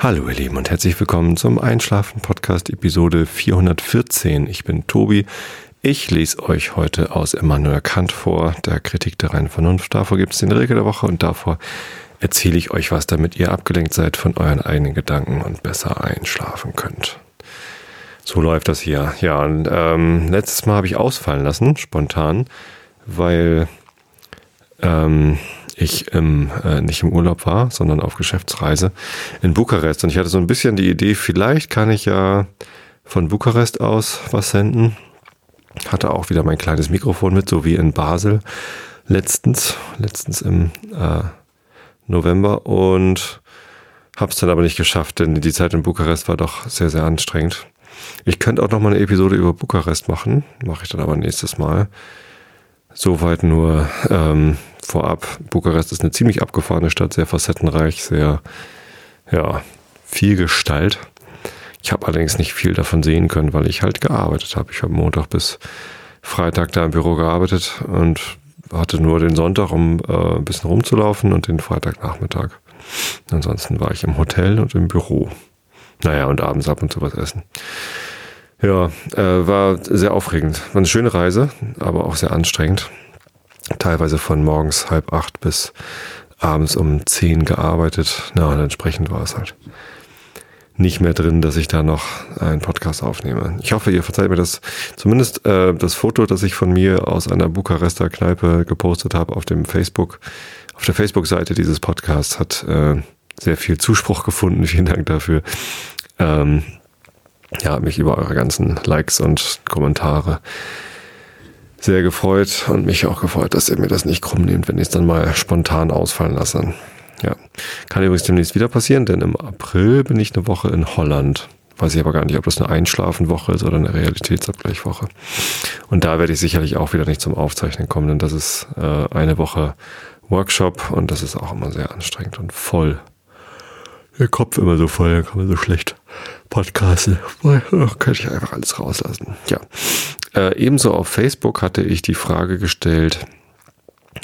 Hallo ihr Lieben und herzlich willkommen zum Einschlafen Podcast Episode 414. Ich bin Tobi. Ich lese euch heute aus Immanuel Kant vor, der Kritik der reinen Vernunft. Davor gibt es den Regel der Woche und davor erzähle ich euch was, damit ihr abgelenkt seid von euren eigenen Gedanken und besser einschlafen könnt. So läuft das hier. Ja, und ähm, letztes Mal habe ich ausfallen lassen, spontan, weil ähm, ich im, äh, nicht im Urlaub war, sondern auf Geschäftsreise in Bukarest. Und ich hatte so ein bisschen die Idee, vielleicht kann ich ja von Bukarest aus was senden. Hatte auch wieder mein kleines Mikrofon mit, so wie in Basel letztens, letztens im äh, November und habe es dann aber nicht geschafft, denn die Zeit in Bukarest war doch sehr, sehr anstrengend. Ich könnte auch noch mal eine Episode über Bukarest machen, mache ich dann aber nächstes Mal. Soweit nur ähm, vorab. Bukarest ist eine ziemlich abgefahrene Stadt, sehr facettenreich, sehr, ja, viel Gestalt. Ich habe allerdings nicht viel davon sehen können, weil ich halt gearbeitet habe. Ich habe Montag bis Freitag da im Büro gearbeitet und hatte nur den Sonntag, um äh, ein bisschen rumzulaufen und den Freitagnachmittag. Ansonsten war ich im Hotel und im Büro. Naja, und abends ab und zu was essen. Ja, äh, war sehr aufregend. War eine schöne Reise, aber auch sehr anstrengend. Teilweise von morgens halb acht bis abends um zehn gearbeitet. Na, und entsprechend war es halt nicht mehr drin, dass ich da noch einen Podcast aufnehme. Ich hoffe, ihr verzeiht mir das. Zumindest äh, das Foto, das ich von mir aus einer Bukarester Kneipe gepostet habe auf dem Facebook, auf der Facebook-Seite dieses Podcasts, hat äh, sehr viel Zuspruch gefunden. Vielen Dank dafür. Ähm, ja, mich über eure ganzen Likes und Kommentare sehr gefreut und mich auch gefreut, dass ihr mir das nicht krumm nehmt, wenn ich es dann mal spontan ausfallen lasse. Ja, kann übrigens demnächst wieder passieren, denn im April bin ich eine Woche in Holland. Weiß ich aber gar nicht, ob das eine Einschlafenwoche ist oder eine Realitätsabgleichwoche. Und da werde ich sicherlich auch wieder nicht zum Aufzeichnen kommen, denn das ist äh, eine Woche Workshop und das ist auch immer sehr anstrengend und voll. Der Kopf immer so voll, da kann man so schlecht podcasten. Oh, könnte ich einfach alles rauslassen. Ja. Äh, ebenso auf Facebook hatte ich die Frage gestellt,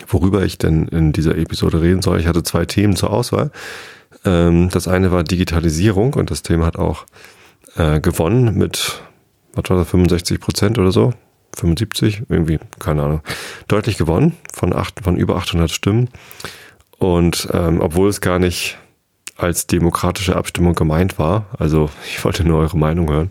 worüber ich denn in dieser Episode reden soll. Ich hatte zwei Themen zur Auswahl. Ähm, das eine war Digitalisierung und das Thema hat auch äh, gewonnen mit, was war das, 65 Prozent oder so? 75, irgendwie, keine Ahnung. Deutlich gewonnen von, acht, von über 800 Stimmen. Und ähm, obwohl es gar nicht als demokratische Abstimmung gemeint war. Also ich wollte nur eure Meinung hören.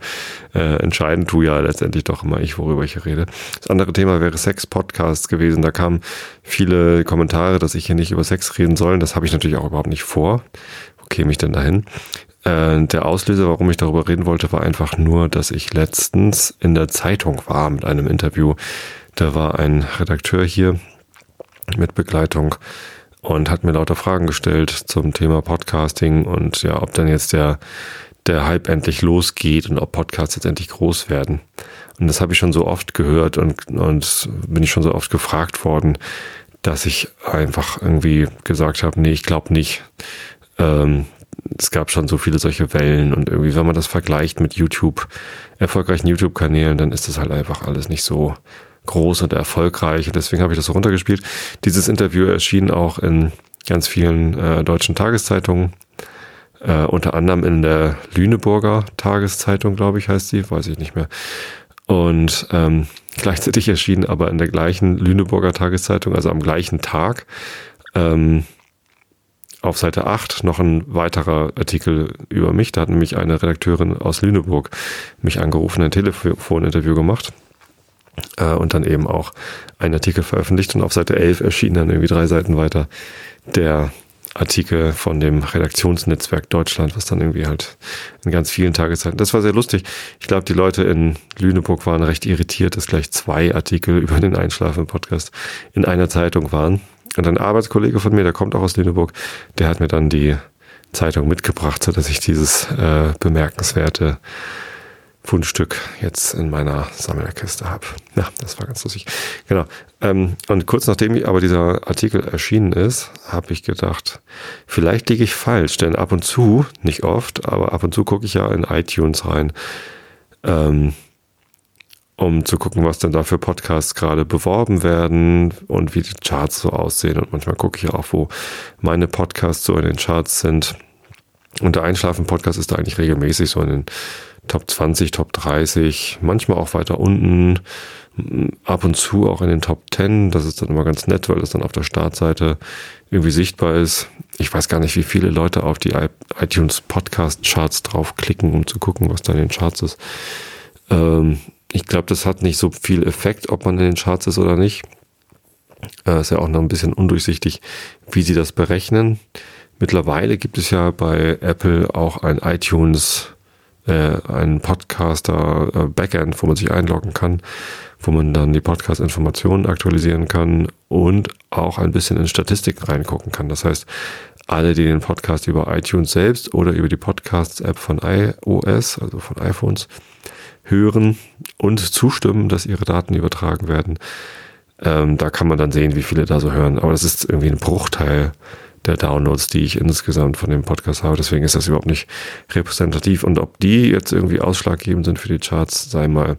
Äh, entscheiden tu ja letztendlich doch immer ich, worüber ich rede. Das andere Thema wäre Sex-Podcasts gewesen. Da kamen viele Kommentare, dass ich hier nicht über Sex reden soll. Das habe ich natürlich auch überhaupt nicht vor. Wo käme ich denn dahin? Äh, der Auslöser, warum ich darüber reden wollte, war einfach nur, dass ich letztens in der Zeitung war mit einem Interview. Da war ein Redakteur hier mit Begleitung und hat mir lauter Fragen gestellt zum Thema Podcasting und ja, ob dann jetzt der, der Hype endlich losgeht und ob Podcasts jetzt endlich groß werden. Und das habe ich schon so oft gehört und, und bin ich schon so oft gefragt worden, dass ich einfach irgendwie gesagt habe, nee, ich glaube nicht. Ähm, es gab schon so viele solche Wellen und irgendwie, wenn man das vergleicht mit YouTube, erfolgreichen YouTube-Kanälen, dann ist das halt einfach alles nicht so groß und erfolgreich. Und deswegen habe ich das so runtergespielt. Dieses Interview erschien auch in ganz vielen äh, deutschen Tageszeitungen. Äh, unter anderem in der Lüneburger Tageszeitung, glaube ich, heißt sie, weiß ich nicht mehr. Und ähm, gleichzeitig erschien aber in der gleichen Lüneburger Tageszeitung, also am gleichen Tag, ähm, auf Seite 8 noch ein weiterer Artikel über mich. Da hat nämlich eine Redakteurin aus Lüneburg mich angerufen, ein Telefoninterview gemacht äh, und dann eben auch einen Artikel veröffentlicht und auf Seite 11 erschien dann irgendwie drei Seiten weiter der Artikel von dem Redaktionsnetzwerk Deutschland, was dann irgendwie halt in ganz vielen Tageszeiten. Das war sehr lustig. Ich glaube, die Leute in Lüneburg waren recht irritiert, dass gleich zwei Artikel über den Einschlafen-Podcast in einer Zeitung waren. Und ein Arbeitskollege von mir, der kommt auch aus Lüneburg, der hat mir dann die Zeitung mitgebracht, so dass ich dieses äh, bemerkenswerte Fundstück jetzt in meiner Sammlerkiste habe. Ja, das war ganz lustig. Genau. Ähm, und kurz nachdem aber dieser Artikel erschienen ist, habe ich gedacht, vielleicht liege ich falsch, denn ab und zu, nicht oft, aber ab und zu gucke ich ja in iTunes rein, ähm, um zu gucken, was denn da für Podcasts gerade beworben werden und wie die Charts so aussehen. Und manchmal gucke ich auch, wo meine Podcasts so in den Charts sind. Und der Einschlafen-Podcast ist da eigentlich regelmäßig so in den Top 20, Top 30, manchmal auch weiter unten, ab und zu auch in den Top 10. Das ist dann immer ganz nett, weil das dann auf der Startseite irgendwie sichtbar ist. Ich weiß gar nicht, wie viele Leute auf die iTunes Podcast Charts draufklicken, um zu gucken, was da in den Charts ist. Ähm, ich glaube, das hat nicht so viel Effekt, ob man in den Charts ist oder nicht. Äh, ist ja auch noch ein bisschen undurchsichtig, wie sie das berechnen. Mittlerweile gibt es ja bei Apple auch ein iTunes, äh, ein Podcaster äh, wo man sich einloggen kann, wo man dann die Podcast-Informationen aktualisieren kann und auch ein bisschen in Statistiken reingucken kann. Das heißt, alle, die den Podcast über iTunes selbst oder über die Podcasts-App von iOS, also von iPhones, hören und zustimmen, dass ihre Daten übertragen werden, ähm, da kann man dann sehen, wie viele da so hören. Aber das ist irgendwie ein Bruchteil der Downloads, die ich insgesamt von dem Podcast habe. Deswegen ist das überhaupt nicht repräsentativ. Und ob die jetzt irgendwie ausschlaggebend sind für die Charts, sei mal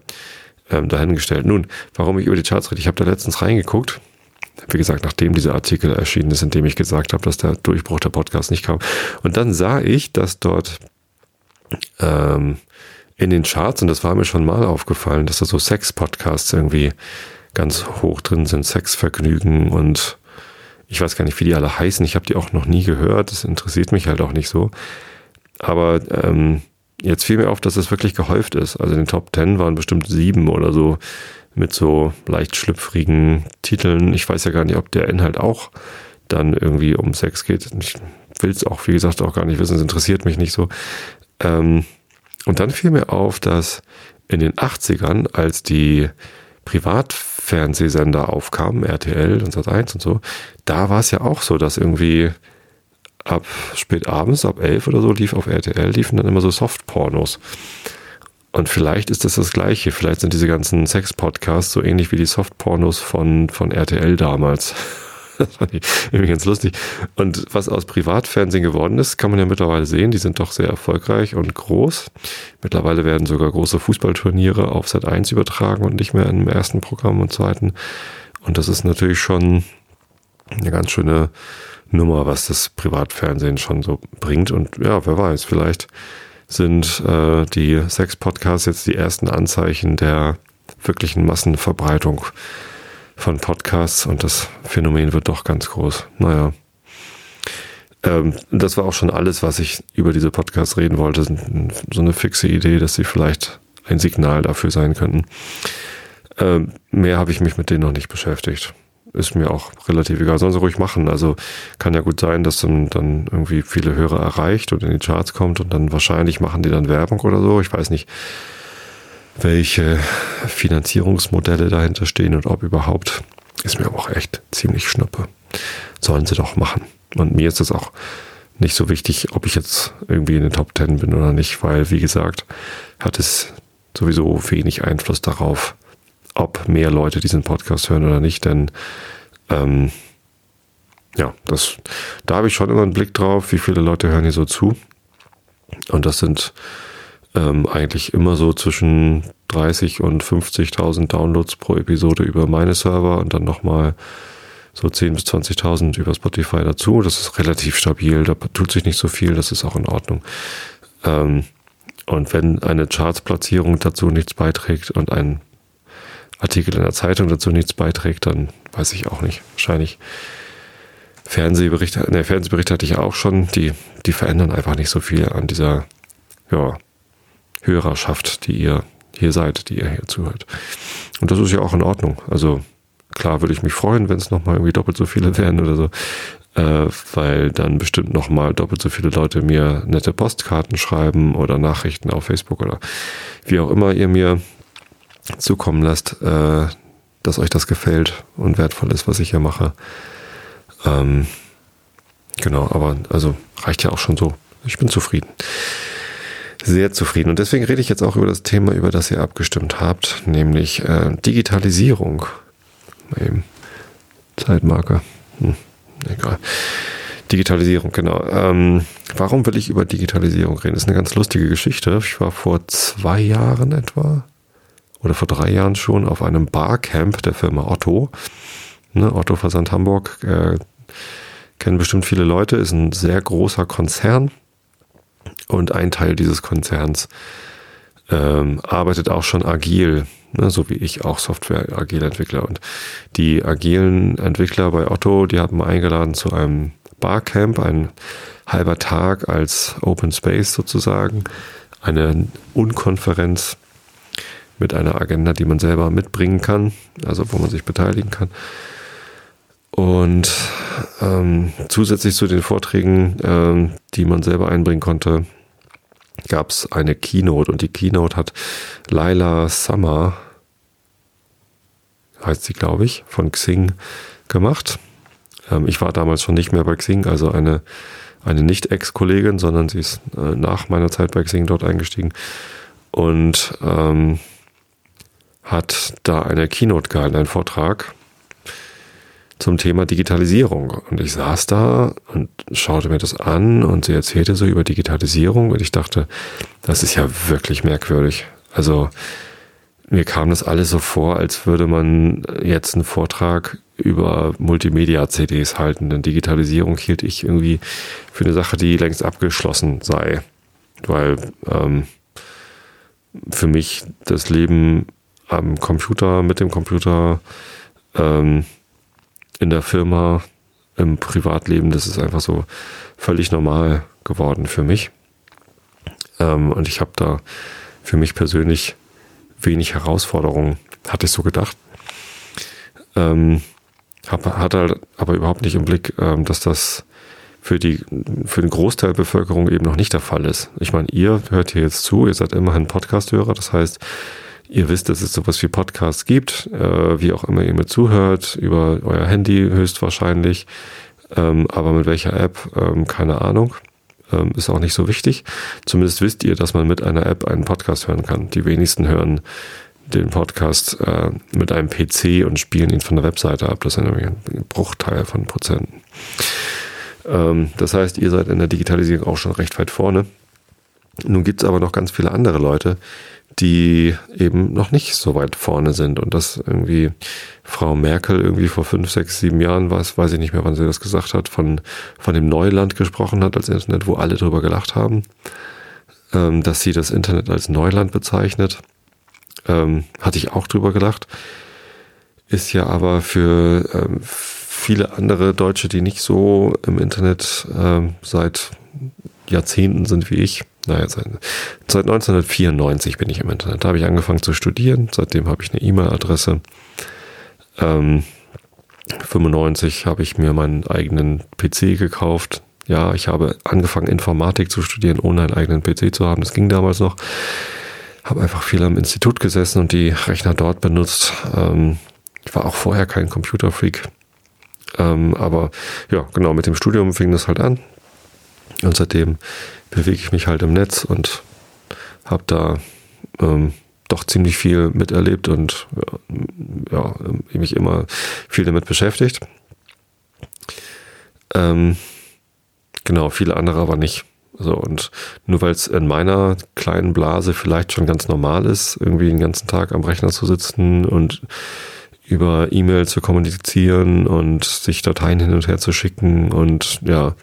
ähm, dahingestellt. Nun, warum ich über die Charts rede, ich habe da letztens reingeguckt. Wie gesagt, nachdem dieser Artikel erschienen ist, in dem ich gesagt habe, dass der Durchbruch der Podcast nicht kam. Und dann sah ich, dass dort ähm, in den Charts, und das war mir schon mal aufgefallen, dass da so Sex-Podcasts irgendwie ganz hoch drin sind, Sexvergnügen und ich weiß gar nicht, wie die alle heißen. Ich habe die auch noch nie gehört. Das interessiert mich halt auch nicht so. Aber ähm, jetzt fiel mir auf, dass es wirklich gehäuft ist. Also in den Top Ten waren bestimmt sieben oder so mit so leicht schlüpfrigen Titeln. Ich weiß ja gar nicht, ob der Inhalt auch dann irgendwie um Sex geht. Ich will es auch, wie gesagt, auch gar nicht wissen. Es interessiert mich nicht so. Ähm, und dann fiel mir auf, dass in den 80ern, als die Privatfernsehsender aufkamen, RTL und Sat1 und so, da war es ja auch so, dass irgendwie ab spät abends, ab elf oder so, lief auf RTL, liefen dann immer so Softpornos. Und vielleicht ist das das Gleiche. Vielleicht sind diese ganzen Sex-Podcasts so ähnlich wie die Softpornos von, von RTL damals. Das fand ich irgendwie ganz lustig. Und was aus Privatfernsehen geworden ist, kann man ja mittlerweile sehen. Die sind doch sehr erfolgreich und groß. Mittlerweile werden sogar große Fußballturniere auf Sat 1 übertragen und nicht mehr im ersten Programm und zweiten. Und das ist natürlich schon eine ganz schöne Nummer, was das Privatfernsehen schon so bringt. Und ja, wer weiß, vielleicht sind äh, die Sex-Podcasts jetzt die ersten Anzeichen der wirklichen Massenverbreitung von Podcasts und das Phänomen wird doch ganz groß. Naja. Ähm, das war auch schon alles, was ich über diese Podcasts reden wollte. So eine fixe Idee, dass sie vielleicht ein Signal dafür sein könnten. Ähm, mehr habe ich mich mit denen noch nicht beschäftigt. Ist mir auch relativ egal. Sollen sie ruhig machen. Also kann ja gut sein, dass dann, dann irgendwie viele Hörer erreicht und in die Charts kommt und dann wahrscheinlich machen die dann Werbung oder so. Ich weiß nicht welche Finanzierungsmodelle dahinter stehen und ob überhaupt, ist mir aber auch echt ziemlich schnuppe. Sollen sie doch machen. Und mir ist es auch nicht so wichtig, ob ich jetzt irgendwie in den Top Ten bin oder nicht, weil, wie gesagt, hat es sowieso wenig Einfluss darauf, ob mehr Leute diesen Podcast hören oder nicht, denn ähm, ja, das, da habe ich schon immer einen Blick drauf, wie viele Leute hören hier so zu. Und das sind ähm, eigentlich immer so zwischen 30 und 50.000 Downloads pro Episode über meine Server und dann nochmal so 10.000 bis 20.000 über Spotify dazu. Das ist relativ stabil, da tut sich nicht so viel, das ist auch in Ordnung. Ähm, und wenn eine Charts-Platzierung dazu nichts beiträgt und ein Artikel in der Zeitung dazu nichts beiträgt, dann weiß ich auch nicht. Wahrscheinlich Fernsehberichte, ne, Fernsehberichte hatte ich auch schon, die, die verändern einfach nicht so viel an dieser, ja, Hörerschaft, die ihr hier seid, die ihr hier zuhört. Und das ist ja auch in Ordnung. Also klar würde ich mich freuen, wenn es nochmal irgendwie doppelt so viele wären oder so, äh, weil dann bestimmt nochmal doppelt so viele Leute mir nette Postkarten schreiben oder Nachrichten auf Facebook oder wie auch immer ihr mir zukommen lasst, äh, dass euch das gefällt und wertvoll ist, was ich hier mache. Ähm, genau, aber also reicht ja auch schon so. Ich bin zufrieden sehr zufrieden. Und deswegen rede ich jetzt auch über das Thema, über das ihr abgestimmt habt, nämlich äh, Digitalisierung. Eben. Zeitmarker. Hm, egal. Digitalisierung, genau. Ähm, warum will ich über Digitalisierung reden? Das ist eine ganz lustige Geschichte. Ich war vor zwei Jahren etwa oder vor drei Jahren schon auf einem Barcamp der Firma Otto. Ne, Otto Versand Hamburg äh, kennen bestimmt viele Leute, ist ein sehr großer Konzern Und ein Teil dieses Konzerns ähm, arbeitet auch schon agil, ne, so wie ich auch Software-Agile-Entwickler. Und die agilen Entwickler bei Otto, die mal eingeladen zu einem Barcamp, ein halber Tag als Open Space sozusagen, eine Unkonferenz mit einer Agenda, die man selber mitbringen kann, also wo man sich beteiligen kann. Und ähm, zusätzlich zu den Vorträgen, ähm, die man selber einbringen konnte, gab es eine Keynote und die Keynote hat Laila Summer, heißt sie glaube ich, von Xing gemacht. Ähm, ich war damals schon nicht mehr bei Xing, also eine, eine nicht Ex-Kollegin, sondern sie ist äh, nach meiner Zeit bei Xing dort eingestiegen und ähm, hat da eine Keynote gehalten, einen Vortrag zum Thema Digitalisierung. Und ich saß da und schaute mir das an und sie erzählte so über Digitalisierung und ich dachte, das ist ja wirklich merkwürdig. Also mir kam das alles so vor, als würde man jetzt einen Vortrag über Multimedia-CDs halten. Denn Digitalisierung hielt ich irgendwie für eine Sache, die längst abgeschlossen sei. Weil ähm, für mich das Leben am Computer, mit dem Computer, ähm, in der Firma, im Privatleben, das ist einfach so völlig normal geworden für mich. Ähm, und ich habe da für mich persönlich wenig Herausforderungen, hatte ich so gedacht. Ähm, hab, hatte halt aber überhaupt nicht im Blick, ähm, dass das für die für den Großteil der Bevölkerung eben noch nicht der Fall ist. Ich meine, ihr hört hier jetzt zu, ihr seid immerhin Podcast-Hörer, das heißt, Ihr wisst, dass es sowas wie Podcasts gibt, äh, wie auch immer ihr mir zuhört, über euer Handy höchstwahrscheinlich. Ähm, aber mit welcher App, ähm, keine Ahnung. Ähm, ist auch nicht so wichtig. Zumindest wisst ihr, dass man mit einer App einen Podcast hören kann. Die wenigsten hören den Podcast äh, mit einem PC und spielen ihn von der Webseite ab. Das ist nämlich ein Bruchteil von Prozenten. Ähm, das heißt, ihr seid in der Digitalisierung auch schon recht weit vorne. Nun gibt es aber noch ganz viele andere Leute, die eben noch nicht so weit vorne sind. Und dass irgendwie Frau Merkel irgendwie vor fünf, sechs, sieben Jahren war es, weiß ich nicht mehr, wann sie das gesagt hat, von, von dem Neuland gesprochen hat als Internet, wo alle drüber gelacht haben, ähm, dass sie das Internet als Neuland bezeichnet. Ähm, hatte ich auch drüber gelacht. Ist ja aber für ähm, viele andere Deutsche, die nicht so im Internet ähm, seit Jahrzehnten sind wie ich, naja, seit, seit 1994 bin ich im Internet. Da habe ich angefangen zu studieren. Seitdem habe ich eine E-Mail-Adresse. Ähm, 95 habe ich mir meinen eigenen PC gekauft. Ja, ich habe angefangen, Informatik zu studieren, ohne einen eigenen PC zu haben. Das ging damals noch. Habe einfach viel am Institut gesessen und die Rechner dort benutzt. Ähm, ich war auch vorher kein Computerfreak. Ähm, aber ja, genau, mit dem Studium fing das halt an. Und seitdem bewege ich mich halt im Netz und habe da ähm, doch ziemlich viel miterlebt und ja, mich immer viel damit beschäftigt. Ähm, genau, viele andere aber nicht. So, und nur weil es in meiner kleinen Blase vielleicht schon ganz normal ist, irgendwie den ganzen Tag am Rechner zu sitzen und über E-Mail zu kommunizieren und sich Dateien hin und her zu schicken und ja,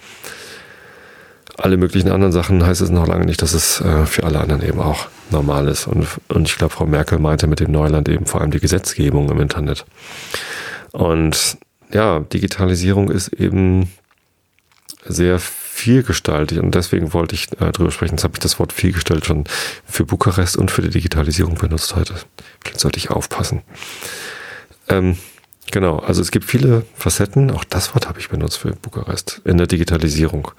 alle möglichen anderen Sachen heißt es noch lange nicht, dass es äh, für alle anderen eben auch normal ist. Und, und ich glaube, Frau Merkel meinte mit dem Neuland eben vor allem die Gesetzgebung im Internet. Und ja, Digitalisierung ist eben sehr vielgestaltig und deswegen wollte ich äh, drüber sprechen. Jetzt habe ich das Wort vielgestaltig schon für Bukarest und für die Digitalisierung benutzt heute. Vielleicht sollte ich aufpassen. Ähm, genau, also es gibt viele Facetten, auch das Wort habe ich benutzt für Bukarest in der Digitalisierung.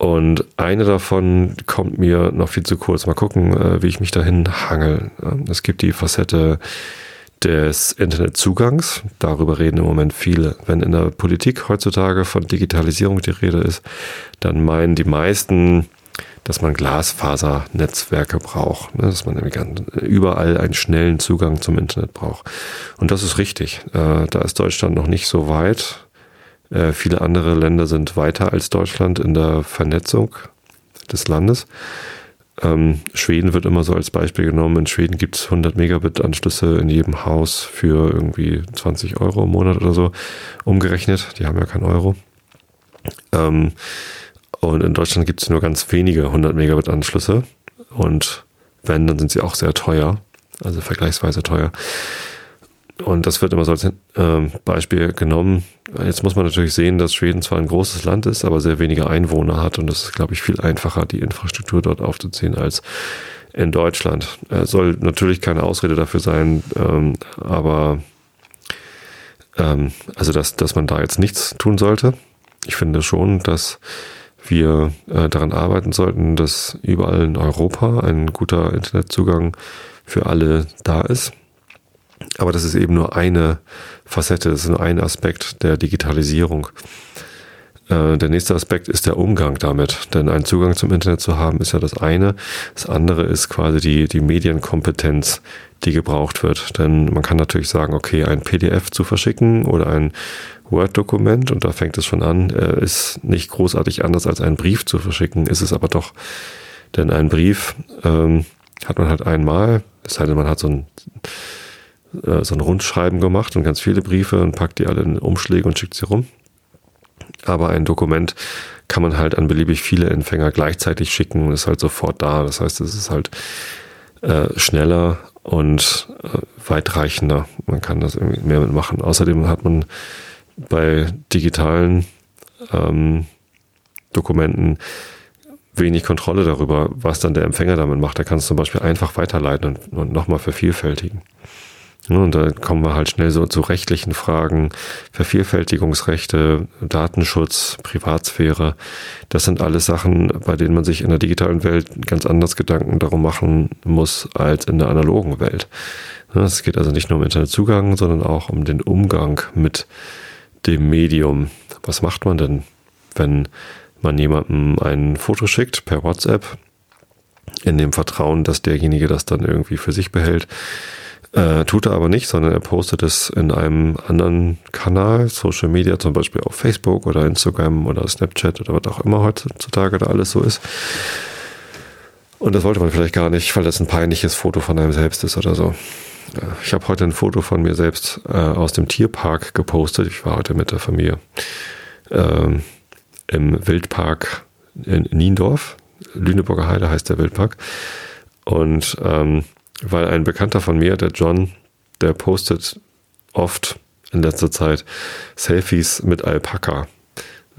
Und eine davon kommt mir noch viel zu kurz. Mal gucken, äh, wie ich mich dahin hangel. Es gibt die Facette des Internetzugangs. Darüber reden im Moment viele. Wenn in der Politik heutzutage von Digitalisierung die Rede ist, dann meinen die meisten, dass man Glasfasernetzwerke braucht, ne? dass man überall einen schnellen Zugang zum Internet braucht. Und das ist richtig. Äh, da ist Deutschland noch nicht so weit. Äh, viele andere Länder sind weiter als Deutschland in der Vernetzung des Landes. Ähm, Schweden wird immer so als Beispiel genommen. In Schweden gibt es 100 Megabit Anschlüsse in jedem Haus für irgendwie 20 Euro im Monat oder so umgerechnet. Die haben ja kein Euro. Ähm, Und in Deutschland gibt es nur ganz wenige 100 Megabit Anschlüsse. Und wenn, dann sind sie auch sehr teuer. Also vergleichsweise teuer. Und das wird immer so als äh, Beispiel genommen. Jetzt muss man natürlich sehen, dass Schweden zwar ein großes Land ist, aber sehr wenige Einwohner hat. Und es ist, glaube ich, viel einfacher, die Infrastruktur dort aufzuziehen als in Deutschland. Er soll natürlich keine Ausrede dafür sein, ähm, aber ähm, also dass, dass man da jetzt nichts tun sollte. Ich finde schon, dass wir äh, daran arbeiten sollten, dass überall in Europa ein guter Internetzugang für alle da ist. Aber das ist eben nur eine Facette, das ist nur ein Aspekt der Digitalisierung. Äh, der nächste Aspekt ist der Umgang damit. Denn einen Zugang zum Internet zu haben, ist ja das eine. Das andere ist quasi die, die Medienkompetenz, die gebraucht wird. Denn man kann natürlich sagen, okay, ein PDF zu verschicken oder ein Word-Dokument, und da fängt es schon an, äh, ist nicht großartig anders als einen Brief zu verschicken, ist es aber doch. Denn ein Brief ähm, hat man halt einmal, es sei denn, man hat so ein, äh, so ein Rundschreiben gemacht und ganz viele Briefe und packt die alle in Umschläge und schickt sie rum. Aber ein Dokument kann man halt an beliebig viele Empfänger gleichzeitig schicken und ist halt sofort da. Das heißt, es ist halt äh, schneller und äh, weitreichender. Man kann das irgendwie mehr mitmachen. Außerdem hat man bei digitalen ähm, Dokumenten wenig Kontrolle darüber, was dann der Empfänger damit macht. Er kann es zum Beispiel einfach weiterleiten und, und nochmal vervielfältigen. Und da kommen wir halt schnell so zu rechtlichen Fragen, Vervielfältigungsrechte, Datenschutz, Privatsphäre. Das sind alles Sachen, bei denen man sich in der digitalen Welt ganz anders Gedanken darum machen muss als in der analogen Welt. Es geht also nicht nur um Internetzugang, sondern auch um den Umgang mit dem Medium. Was macht man denn, wenn man jemandem ein Foto schickt per WhatsApp, in dem Vertrauen, dass derjenige das dann irgendwie für sich behält? Äh, tut er aber nicht, sondern er postet es in einem anderen Kanal, Social Media, zum Beispiel auf Facebook oder Instagram oder Snapchat oder was auch immer heutzutage da alles so ist. Und das wollte man vielleicht gar nicht, weil das ein peinliches Foto von einem selbst ist oder so. Ich habe heute ein Foto von mir selbst äh, aus dem Tierpark gepostet. Ich war heute mit der Familie ähm, im Wildpark in Niendorf. Lüneburger Heide heißt der Wildpark. Und ähm, weil ein Bekannter von mir, der John, der postet oft in letzter Zeit Selfies mit Alpaka.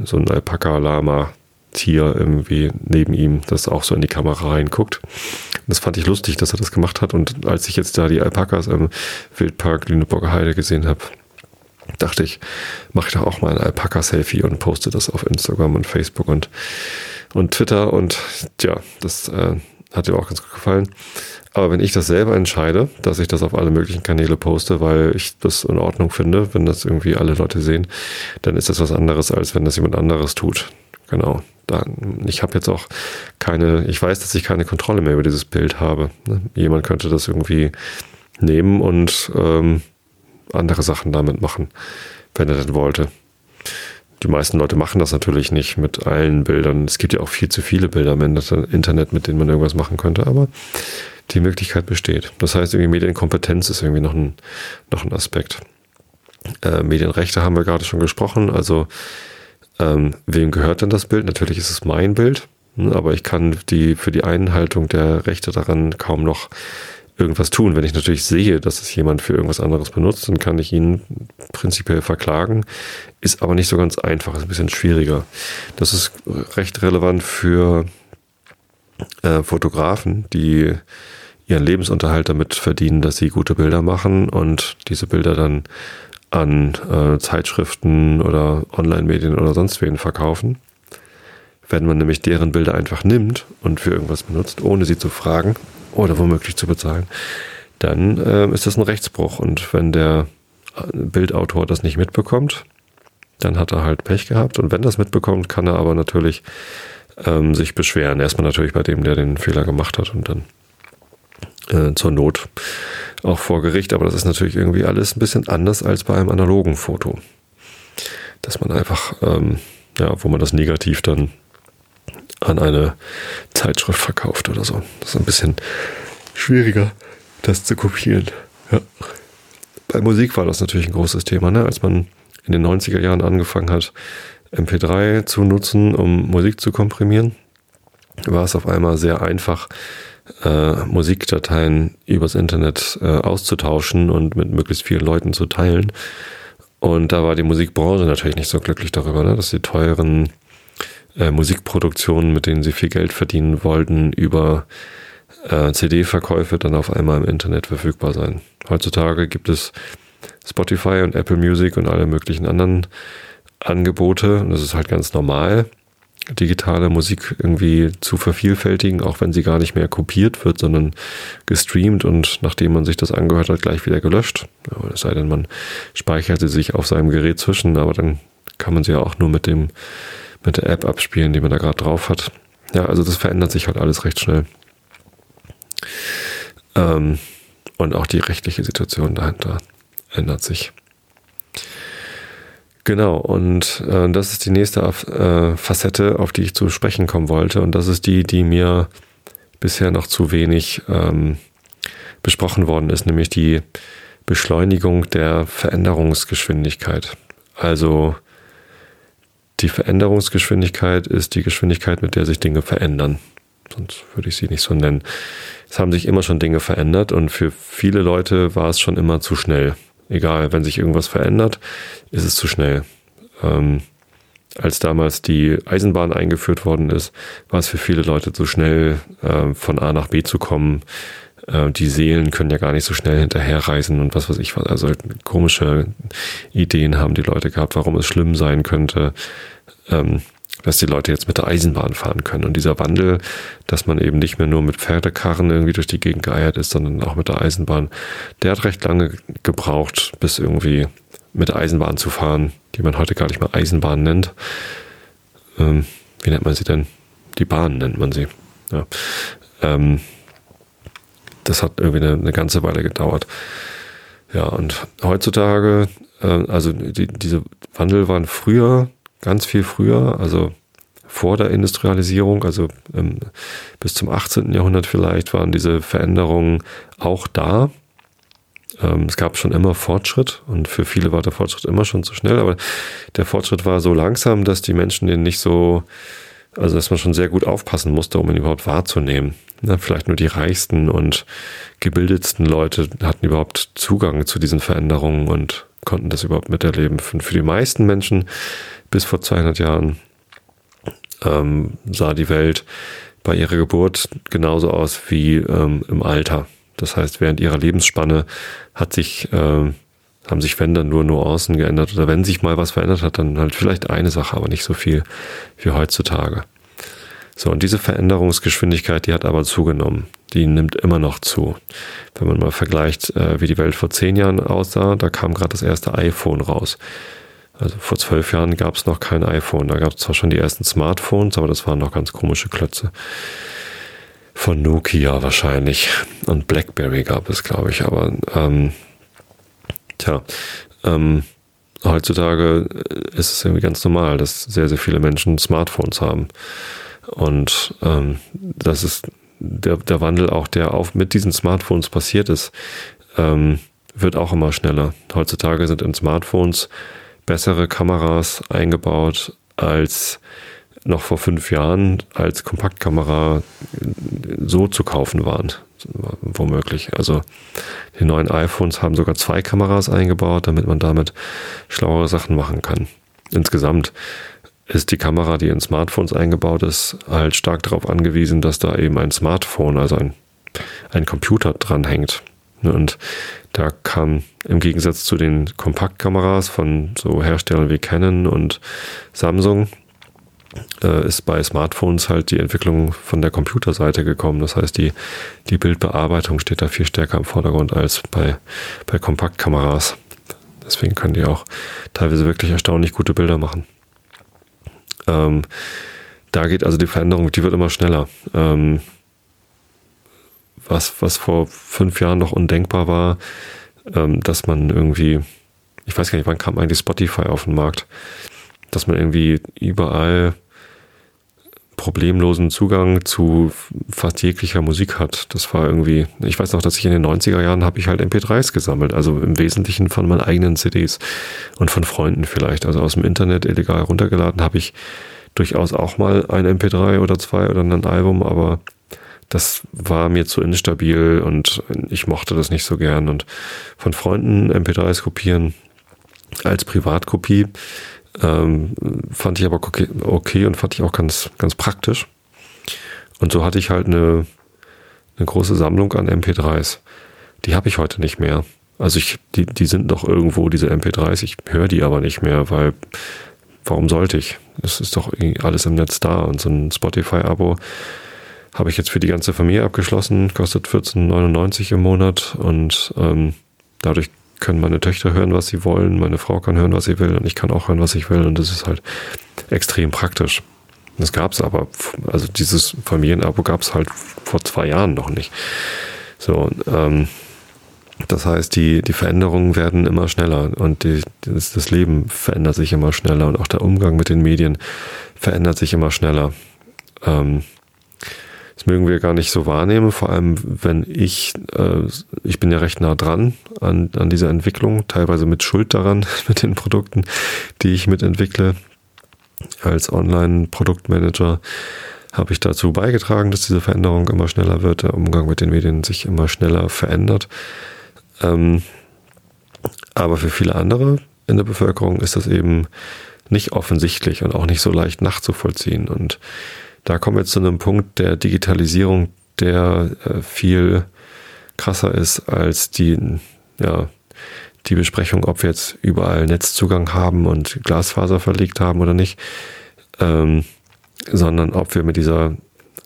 So ein Alpaka-Lama Tier irgendwie neben ihm, das auch so in die Kamera reinguckt. Das fand ich lustig, dass er das gemacht hat. Und als ich jetzt da die Alpakas im Wildpark Lüneburger Heide gesehen habe, dachte ich, mache ich doch auch mal ein Alpaka-Selfie und poste das auf Instagram und Facebook und, und Twitter. Und ja, das äh, hat ihm auch ganz gut gefallen. Aber wenn ich das selber entscheide, dass ich das auf alle möglichen Kanäle poste, weil ich das in Ordnung finde, wenn das irgendwie alle Leute sehen, dann ist das was anderes, als wenn das jemand anderes tut. Genau. Da, ich habe jetzt auch keine, ich weiß, dass ich keine Kontrolle mehr über dieses Bild habe. Ne? Jemand könnte das irgendwie nehmen und ähm, andere Sachen damit machen, wenn er denn wollte. Die meisten Leute machen das natürlich nicht mit allen Bildern. Es gibt ja auch viel zu viele Bilder im Internet, mit denen man irgendwas machen könnte, aber die Möglichkeit besteht. Das heißt, irgendwie Medienkompetenz ist irgendwie noch ein, noch ein Aspekt. Äh, Medienrechte haben wir gerade schon gesprochen. Also ähm, wem gehört denn das Bild? Natürlich ist es mein Bild, ne, aber ich kann die für die Einhaltung der Rechte daran kaum noch irgendwas tun. Wenn ich natürlich sehe, dass es jemand für irgendwas anderes benutzt, dann kann ich ihn prinzipiell verklagen. Ist aber nicht so ganz einfach, ist ein bisschen schwieriger. Das ist recht relevant für äh, Fotografen, die ihren Lebensunterhalt damit verdienen, dass sie gute Bilder machen und diese Bilder dann an äh, Zeitschriften oder Online-Medien oder sonst wen verkaufen. Wenn man nämlich deren Bilder einfach nimmt und für irgendwas benutzt, ohne sie zu fragen oder womöglich zu bezahlen, dann äh, ist das ein Rechtsbruch. Und wenn der äh, Bildautor das nicht mitbekommt, dann hat er halt Pech gehabt. Und wenn das mitbekommt, kann er aber natürlich ähm, sich beschweren. Erstmal natürlich bei dem, der den Fehler gemacht hat und dann äh, zur Not auch vor Gericht. Aber das ist natürlich irgendwie alles ein bisschen anders als bei einem analogen Foto. Dass man einfach, ähm, ja, wo man das negativ dann an eine Zeitschrift verkauft oder so. Das ist ein bisschen schwieriger, das zu kopieren. Ja. Bei Musik war das natürlich ein großes Thema, ne? als man in den 90er Jahren angefangen hat, MP3 zu nutzen, um Musik zu komprimieren, war es auf einmal sehr einfach, äh, Musikdateien übers Internet äh, auszutauschen und mit möglichst vielen Leuten zu teilen. Und da war die Musikbranche natürlich nicht so glücklich darüber, ne, dass die teuren äh, Musikproduktionen, mit denen sie viel Geld verdienen wollten, über äh, CD-Verkäufe dann auf einmal im Internet verfügbar sein. Heutzutage gibt es Spotify und Apple Music und alle möglichen anderen Angebote. Und das ist halt ganz normal, digitale Musik irgendwie zu vervielfältigen, auch wenn sie gar nicht mehr kopiert wird, sondern gestreamt und nachdem man sich das angehört hat, gleich wieder gelöscht. Es sei denn, man speichert sie sich auf seinem Gerät zwischen, aber dann kann man sie ja auch nur mit dem, mit der App abspielen, die man da gerade drauf hat. Ja, also das verändert sich halt alles recht schnell. Ähm, und auch die rechtliche Situation dahinter ändert sich. Genau, und äh, das ist die nächste äh, Facette, auf die ich zu sprechen kommen wollte. Und das ist die, die mir bisher noch zu wenig ähm, besprochen worden ist, nämlich die Beschleunigung der Veränderungsgeschwindigkeit. Also die Veränderungsgeschwindigkeit ist die Geschwindigkeit, mit der sich Dinge verändern. Sonst würde ich sie nicht so nennen. Es haben sich immer schon Dinge verändert und für viele Leute war es schon immer zu schnell. Egal, wenn sich irgendwas verändert, ist es zu schnell. Ähm, als damals die Eisenbahn eingeführt worden ist, war es für viele Leute zu schnell, äh, von A nach B zu kommen. Äh, die Seelen können ja gar nicht so schnell hinterherreisen und was weiß ich was. Also komische Ideen haben die Leute gehabt, warum es schlimm sein könnte. Ähm, dass die Leute jetzt mit der Eisenbahn fahren können. Und dieser Wandel, dass man eben nicht mehr nur mit Pferdekarren irgendwie durch die Gegend geeiert ist, sondern auch mit der Eisenbahn, der hat recht lange gebraucht, bis irgendwie mit der Eisenbahn zu fahren, die man heute gar nicht mehr Eisenbahn nennt. Ähm, wie nennt man sie denn? Die Bahn nennt man sie. Ja. Ähm, das hat irgendwie eine, eine, ganze Weile gedauert. Ja, und heutzutage, äh, also die, diese Wandel waren früher ganz viel früher, also vor der Industrialisierung, also ähm, bis zum 18. Jahrhundert vielleicht, waren diese Veränderungen auch da. Ähm, es gab schon immer Fortschritt und für viele war der Fortschritt immer schon zu schnell, aber der Fortschritt war so langsam, dass die Menschen den nicht so, also dass man schon sehr gut aufpassen musste, um ihn überhaupt wahrzunehmen. Ja, vielleicht nur die reichsten und gebildetsten Leute hatten überhaupt Zugang zu diesen Veränderungen und konnten das überhaupt miterleben. Für, die meisten Menschen bis vor 200 Jahren ähm, sah die Welt bei ihrer Geburt genauso aus wie ähm, im Alter. Das heißt, während ihrer Lebensspanne hat sich, äh, haben sich, wenn dann nur Nuancen geändert oder wenn sich mal was verändert hat, dann halt vielleicht eine Sache, aber nicht so viel wie heutzutage. So, und diese Veränderungsgeschwindigkeit, die hat aber zugenommen. Die nimmt immer noch zu. Wenn man mal vergleicht, äh, wie die Welt vor zehn Jahren aussah, da kam gerade das erste iPhone raus. Also vor zwölf Jahren gab es noch kein iPhone. Da gab es zwar schon die ersten Smartphones, aber das waren noch ganz komische Klötze. Von Nokia wahrscheinlich. Und BlackBerry gab es, glaube ich. Aber ähm, tja, ähm, heutzutage ist es irgendwie ganz normal, dass sehr, sehr viele Menschen Smartphones haben. Und ähm, das ist der, der Wandel auch, der auch mit diesen Smartphones passiert ist, ähm, wird auch immer schneller. Heutzutage sind in Smartphones bessere Kameras eingebaut als noch vor fünf Jahren als Kompaktkamera so zu kaufen waren, womöglich. Also die neuen iPhones haben sogar zwei Kameras eingebaut, damit man damit schlauere Sachen machen kann. Insgesamt ist die Kamera, die in Smartphones eingebaut ist, halt stark darauf angewiesen, dass da eben ein Smartphone, also ein, ein Computer dranhängt. Und da kam im Gegensatz zu den Kompaktkameras von so Herstellern wie Canon und Samsung, äh, ist bei Smartphones halt die Entwicklung von der Computerseite gekommen. Das heißt, die, die Bildbearbeitung steht da viel stärker im Vordergrund als bei, bei Kompaktkameras. Deswegen können die auch teilweise wirklich erstaunlich gute Bilder machen. Ähm, da geht also die Veränderung, die wird immer schneller. Ähm, was, was vor fünf Jahren noch undenkbar war, ähm, dass man irgendwie, ich weiß gar nicht, wann kam eigentlich Spotify auf den Markt, dass man irgendwie überall problemlosen Zugang zu fast jeglicher Musik hat. Das war irgendwie, ich weiß noch, dass ich in den 90er Jahren habe ich halt MP3s gesammelt, also im Wesentlichen von meinen eigenen CDs und von Freunden vielleicht. Also aus dem Internet illegal heruntergeladen habe ich durchaus auch mal ein MP3 oder zwei oder ein Album, aber das war mir zu instabil und ich mochte das nicht so gern. Und von Freunden MP3s kopieren als Privatkopie ähm, fand ich aber okay, und fand ich auch ganz, ganz praktisch. Und so hatte ich halt eine, eine große Sammlung an MP3s. Die habe ich heute nicht mehr. Also ich, die, die sind noch irgendwo, diese MP3s, ich höre die aber nicht mehr, weil warum sollte ich? Es ist doch alles im Netz da und so ein Spotify-Abo habe ich jetzt für die ganze Familie abgeschlossen, kostet 14,99 im Monat und ähm, dadurch können meine Töchter hören, was sie wollen, meine Frau kann hören, was sie will und ich kann auch hören, was ich will und das ist halt extrem praktisch. Das gab es aber, also dieses Familienabo gab es halt vor zwei Jahren noch nicht. So, ähm, das heißt, die, die Veränderungen werden immer schneller und die, das, das Leben verändert sich immer schneller und auch der Umgang mit den Medien verändert sich immer schneller. Ähm, das mögen wir gar nicht so wahrnehmen, vor allem wenn ich, äh, ich bin ja recht nah dran an, an dieser Entwicklung, teilweise mit Schuld daran, mit den Produkten, die ich mitentwickle. Als Online-Produktmanager habe ich dazu beigetragen, dass diese Veränderung immer schneller wird, der Umgang mit den Medien sich immer schneller verändert. Ähm, aber für viele andere in der Bevölkerung ist das eben nicht offensichtlich und auch nicht so leicht nachzuvollziehen. Und da kommen wir zu einem Punkt der Digitalisierung, der äh, viel krasser ist als die, ja, die Besprechung, ob wir jetzt überall Netzzugang haben und Glasfaser verlegt haben oder nicht, ähm, sondern ob wir mit dieser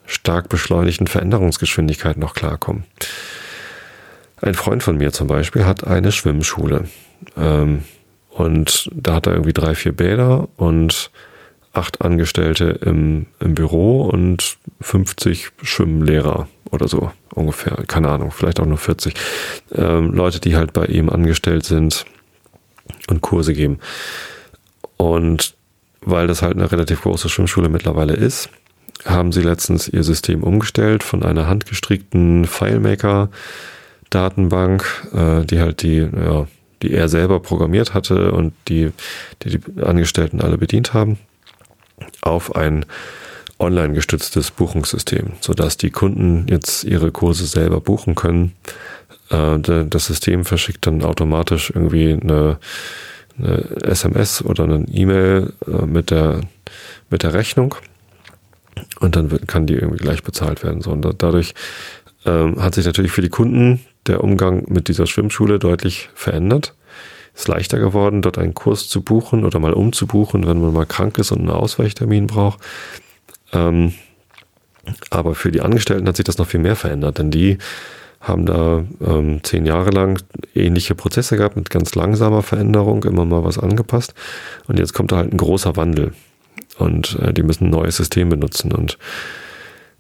stark beschleunigten Veränderungsgeschwindigkeit noch klarkommen. Ein Freund von mir zum Beispiel hat eine Schwimmschule. Ähm, und da hat er irgendwie drei, vier Bäder und acht Angestellte im, im Büro und 50 Schwimmlehrer oder so ungefähr. Keine Ahnung, vielleicht auch nur 40. Ähm, Leute, die halt bei ihm angestellt sind und Kurse geben. Und weil das halt eine relativ große Schwimmschule mittlerweile ist, haben sie letztens ihr System umgestellt von einer handgestrickten FileMaker-Datenbank, äh, die halt die, ja, die er selber programmiert hatte und die, die die Angestellten alle bedient haben, auf ein online gestütztes Buchungssystem, sodass die Kunden jetzt ihre Kurse selber buchen können. Äh, das System verschickt dann automatisch irgendwie eine, eine SMS oder eine E-Mail äh, mit der, mit der Rechnung und dann kann die irgendwie gleich bezahlt werden. So, und dadurch ähm, hat sich natürlich für die Kunden der Umgang mit dieser Schwimmschule deutlich verändert ist leichter geworden, dort einen Kurs zu buchen oder mal umzubuchen, wenn man mal krank ist und einen Ausweichtermin braucht. Ähm, aber für die Angestellten hat sich das noch viel mehr verändert, denn die haben da ähm, zehn Jahre lang ähnliche Prozesse gehabt mit ganz langsamer Veränderung, immer mal was angepasst. Und jetzt kommt da halt ein großer Wandel. Und äh, die müssen ein neues System benutzen. Und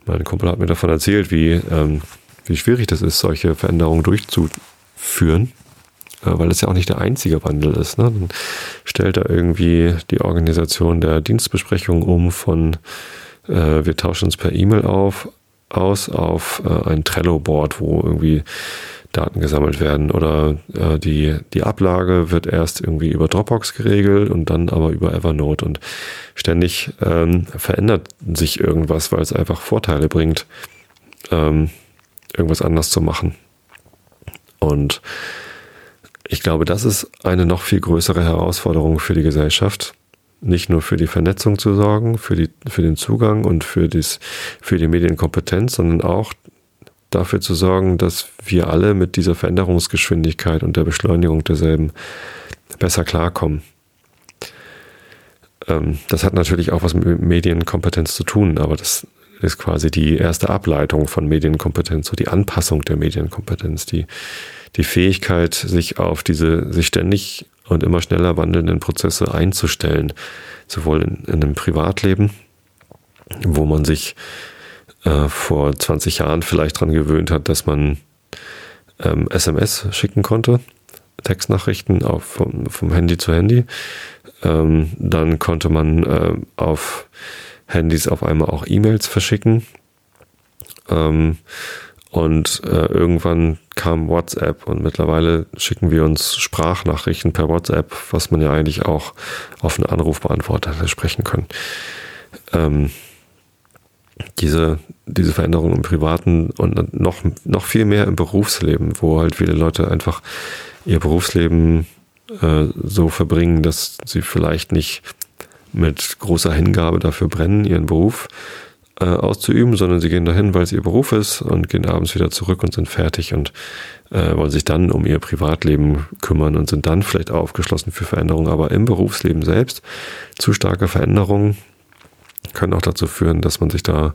mein Kumpel hat mir davon erzählt, wie, ähm, wie schwierig das ist, solche Veränderungen durchzuführen weil es ja auch nicht der einzige Wandel ist. Ne? Dann stellt er irgendwie die Organisation der Dienstbesprechung um von äh, wir tauschen uns per E-Mail auf aus auf äh, ein Trello-Board, wo irgendwie Daten gesammelt werden oder äh, die, die Ablage wird erst irgendwie über Dropbox geregelt und dann aber über Evernote und ständig ähm, verändert sich irgendwas, weil es einfach Vorteile bringt, ähm, irgendwas anders zu machen. Und ich glaube, das ist eine noch viel größere Herausforderung für die Gesellschaft. Nicht nur für die Vernetzung zu sorgen, für, die, für den Zugang und für, dies, für die Medienkompetenz, sondern auch dafür zu sorgen, dass wir alle mit dieser Veränderungsgeschwindigkeit und der Beschleunigung derselben besser klarkommen. Ähm, das hat natürlich auch was mit Medienkompetenz zu tun, aber das ist quasi die erste Ableitung von Medienkompetenz, so die Anpassung der Medienkompetenz, die die Fähigkeit, sich auf diese sich ständig und immer schneller wandelnden Prozesse einzustellen, sowohl in, in einem Privatleben, wo man sich äh, vor 20 Jahren vielleicht daran gewöhnt hat, dass man ähm, SMS schicken konnte, Textnachrichten auf, vom, vom Handy zu Handy. Ähm, dann konnte man äh, auf Handys auf einmal auch E-Mails verschicken. Ähm, und äh, irgendwann kam WhatsApp und mittlerweile schicken wir uns Sprachnachrichten per WhatsApp, was man ja eigentlich auch auf einen Anrufbeantworter sprechen kann. Ähm, diese, diese Veränderung im Privaten und noch, noch viel mehr im Berufsleben, wo halt viele Leute einfach ihr Berufsleben äh, so verbringen, dass sie vielleicht nicht mit großer Hingabe dafür brennen, ihren Beruf äh, auszuüben, sondern sie gehen dahin, weil es ihr Beruf ist und gehen abends wieder zurück und sind fertig und äh, wollen sich dann um ihr Privatleben kümmern und sind dann vielleicht aufgeschlossen für Veränderungen. Aber im Berufsleben selbst zu starke Veränderungen können auch dazu führen, dass man sich da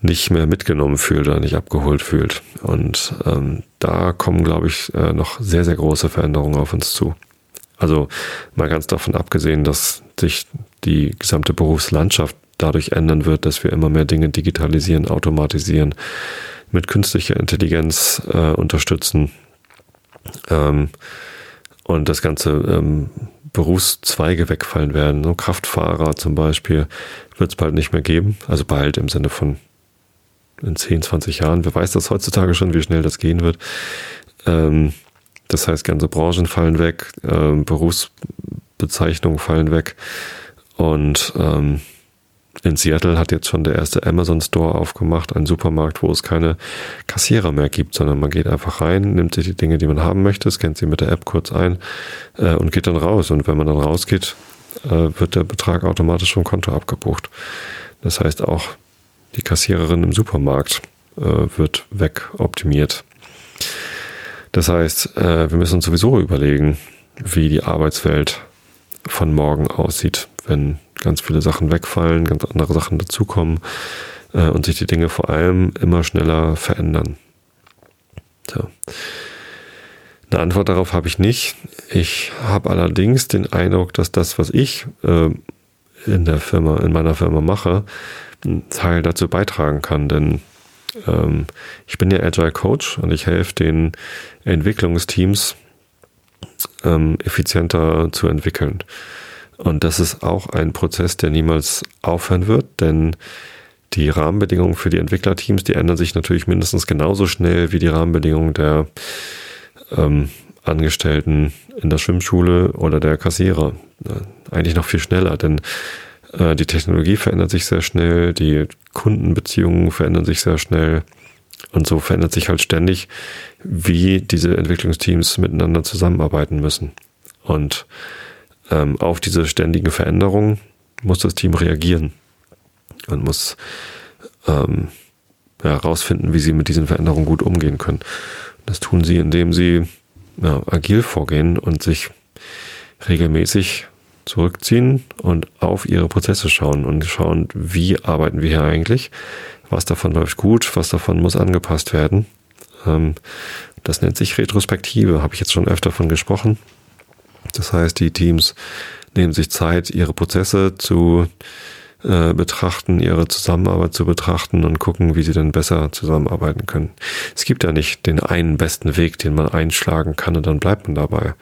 nicht mehr mitgenommen fühlt oder nicht abgeholt fühlt. Und ähm, da kommen, glaube ich, äh, noch sehr, sehr große Veränderungen auf uns zu. Also mal ganz davon abgesehen, dass sich die gesamte Berufslandschaft dadurch ändern wird, dass wir immer mehr Dinge digitalisieren, automatisieren, mit künstlicher Intelligenz äh, unterstützen. Ähm, und das ganze ähm, Berufszweige wegfallen werden. So Kraftfahrer zum Beispiel wird es bald nicht mehr geben. Also bald im Sinne von in 10, 20 Jahren. Wer weiß das heutzutage schon, wie schnell das gehen wird. Ähm, das heißt, ganze Branchen fallen weg, ähm, Berufsbezeichnungen fallen weg und ähm, in Seattle hat jetzt schon der erste Amazon Store aufgemacht, ein Supermarkt, wo es keine Kassierer mehr gibt, sondern man geht einfach rein, nimmt sich die Dinge, die man haben möchte, scannt sie mit der App kurz ein äh, und geht dann raus. Und wenn man dann rausgeht, äh, wird der Betrag automatisch vom Konto abgebucht. Das heißt auch die Kassiererin im Supermarkt äh, wird wegoptimiert. Das heißt, äh, wir müssen uns sowieso überlegen, wie die Arbeitswelt von morgen aussieht, wenn ganz viele Sachen wegfallen, ganz andere Sachen dazukommen äh, und sich die Dinge vor allem immer schneller verändern. So. Eine Antwort darauf habe ich nicht. Ich habe allerdings den Eindruck, dass das, was ich äh, in der Firma, in meiner Firma mache, einen Teil dazu beitragen kann. Denn ähm, ich bin ja Agile Coach und ich helfe den Entwicklungsteams ähm, effizienter zu entwickeln. Und das ist auch ein Prozess, der niemals aufhören wird, denn die Rahmenbedingungen für die Entwicklerteams, die ändern sich natürlich mindestens genauso schnell wie die Rahmenbedingungen der ähm, Angestellten in der Schwimmschule oder der Kassierer. Eigentlich noch viel schneller, denn äh, die Technologie verändert sich sehr schnell, die Kundenbeziehungen verändern sich sehr schnell. Und so verändert sich halt ständig, wie diese Entwicklungsteams miteinander zusammenarbeiten müssen. Und ähm, auf diese ständigen Veränderungen muss das Team reagieren und muss ähm, herausfinden, wie sie mit diesen Veränderungen gut umgehen können. Das tun sie, indem sie ja, agil vorgehen und sich regelmäßig zurückziehen und auf ihre Prozesse schauen und schauen, wie arbeiten wir hier eigentlich, was davon läuft gut, was davon muss angepasst werden. Ähm, das nennt sich Retrospektive, habe ich jetzt schon öfter von gesprochen. Das heißt, die Teams nehmen sich Zeit, ihre Prozesse zu äh, betrachten, ihre Zusammenarbeit zu betrachten und gucken, wie sie dann besser zusammenarbeiten können. Es gibt ja nicht den einen besten Weg, den man einschlagen kann und dann bleibt man dabei,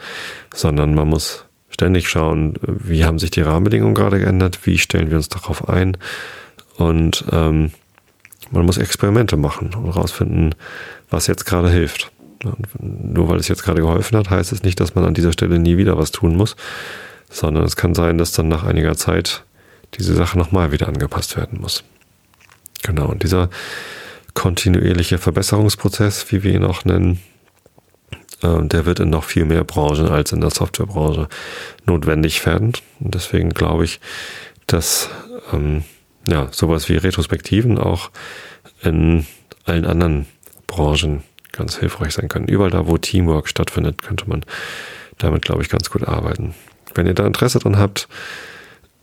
sondern man muss ständig schauen, wie haben sich die Rahmenbedingungen gerade geändert, wie stellen wir uns darauf ein und ähm, man muss Experimente machen und herausfinden, was jetzt gerade hilft. Und nur weil es jetzt gerade geholfen hat, heißt es nicht, dass man an dieser Stelle nie wieder was tun muss, sondern es kann sein, dass dann nach einiger Zeit diese Sache nochmal wieder angepasst werden muss. Genau, und dieser kontinuierliche Verbesserungsprozess, wie wir ihn auch nennen, äh, der wird in noch viel mehr Branchen als in der Softwarebranche notwendig werden. Und deswegen glaube ich, dass ähm, ja, sowas wie Retrospektiven auch in allen anderen Branchen ganz hilfreich sein können. Überall da, wo Teamwork stattfindet, könnte man damit, glaube ich, ganz gut arbeiten. Wenn ihr da Interesse dran habt,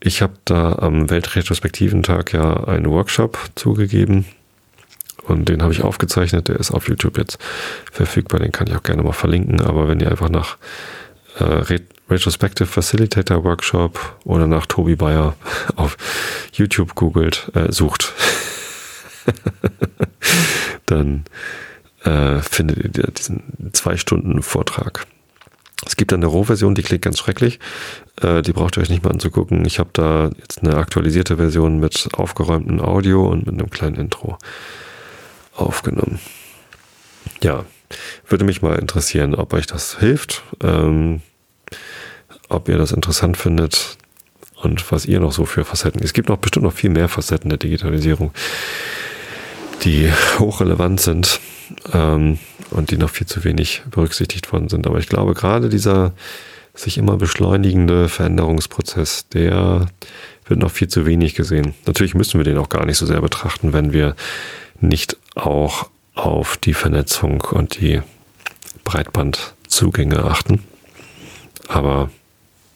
ich habe da am Weltretrospektiventag ja einen Workshop zugegeben und den habe ich aufgezeichnet. Der ist auf YouTube jetzt verfügbar. Den kann ich auch gerne mal verlinken. Aber wenn ihr einfach nach äh, Retrospective Facilitator Workshop oder nach Tobi Bayer auf YouTube googelt, äh, sucht, dann äh, findet ihr diesen zwei Stunden Vortrag. Es gibt eine Rohversion, die klingt ganz schrecklich. Äh, die braucht ihr euch nicht mal anzugucken. Ich habe da jetzt eine aktualisierte Version mit aufgeräumtem Audio und mit einem kleinen Intro aufgenommen. Ja, würde mich mal interessieren, ob euch das hilft, ähm, ob ihr das interessant findet und was ihr noch so für Facetten. Es gibt noch bestimmt noch viel mehr Facetten der Digitalisierung, die hochrelevant sind ähm, und die noch viel zu wenig berücksichtigt worden sind. Aber ich glaube, gerade dieser sich immer beschleunigende Veränderungsprozess, der wird noch viel zu wenig gesehen. Natürlich müssen wir den auch gar nicht so sehr betrachten, wenn wir nicht auch auf die Vernetzung und die Breitbandzugänge achten. Aber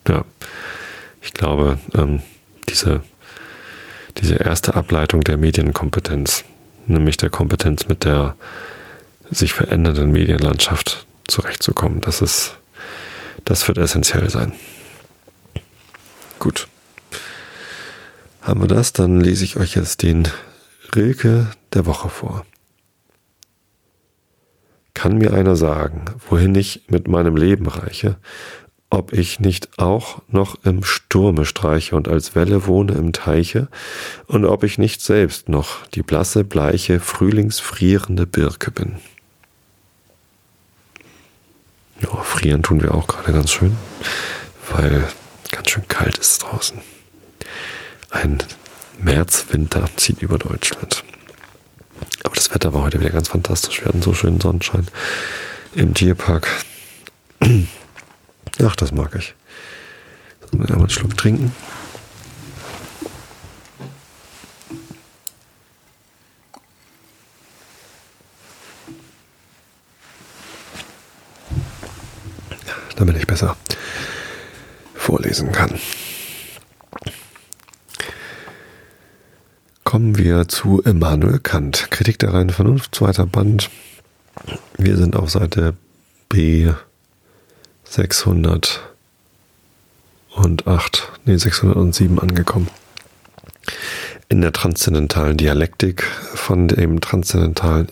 ja, ich glaube, ähm, diese, diese erste Ableitung der Medienkompetenz, nämlich der Kompetenz mit der sich verändernden Medienlandschaft zurechtzukommen, das ist, das wird essentiell sein. Gut. Haben wir das? Dann lese ich euch jetzt den Rilke der Woche vor. Kann mir einer sagen, wohin ich mit meinem Leben reiche, ob ich nicht auch noch im Sturme streiche und als Welle wohne im Teiche, und ob ich nicht selbst noch die blasse, bleiche, frühlingsfrierende Birke bin. Ja, frieren tun wir auch gerade ganz schön, weil ganz schön kalt ist draußen. Ein Märzwinter zieht über Deutschland. Aber das Wetter war heute wieder ganz fantastisch. Wir hatten so schönen Sonnenschein im Tierpark. Ach, das mag ich. Sollen wir einen Schluck trinken? Damit ich besser vorlesen kann. Kommen wir zu Immanuel Kant. Kritik der reinen Vernunft, zweiter Band. Wir sind auf Seite B 608, nee 607 angekommen. In der transzendentalen Dialektik von dem transzendentalen,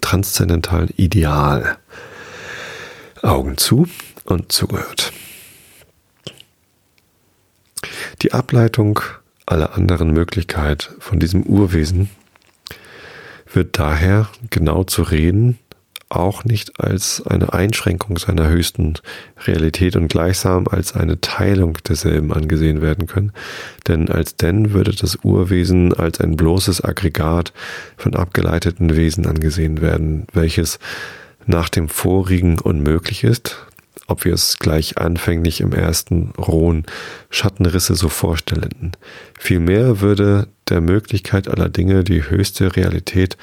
transzendentalen Ideal. Augen zu und zugehört. Die Ableitung aller anderen Möglichkeit von diesem Urwesen wird daher genau zu reden auch nicht als eine Einschränkung seiner höchsten Realität und gleichsam als eine Teilung derselben angesehen werden können, denn als denn würde das Urwesen als ein bloßes Aggregat von abgeleiteten Wesen angesehen werden, welches nach dem vorigen unmöglich ist, ob wir es gleich anfänglich im ersten rohen Schattenrisse so vorstellen. Vielmehr würde der Möglichkeit aller Dinge die höchste Realität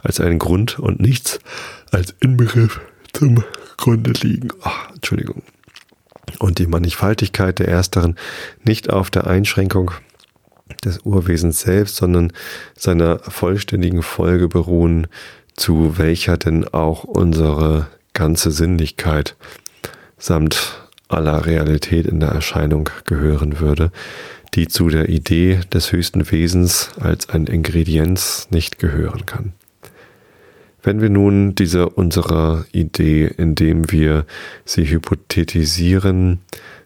als ein Grund und nichts als Inbegriff zum Grunde liegen. Oh, Entschuldigung. Und die Mannigfaltigkeit der ersteren nicht auf der Einschränkung des Urwesens selbst, sondern seiner vollständigen Folge beruhen, zu welcher denn auch unsere ganze Sinnlichkeit samt aller Realität in der Erscheinung gehören würde, die zu der Idee des höchsten Wesens als ein Ingredienz nicht gehören kann. Wenn wir nun dieser unserer Idee, indem wir sie hypothetisieren,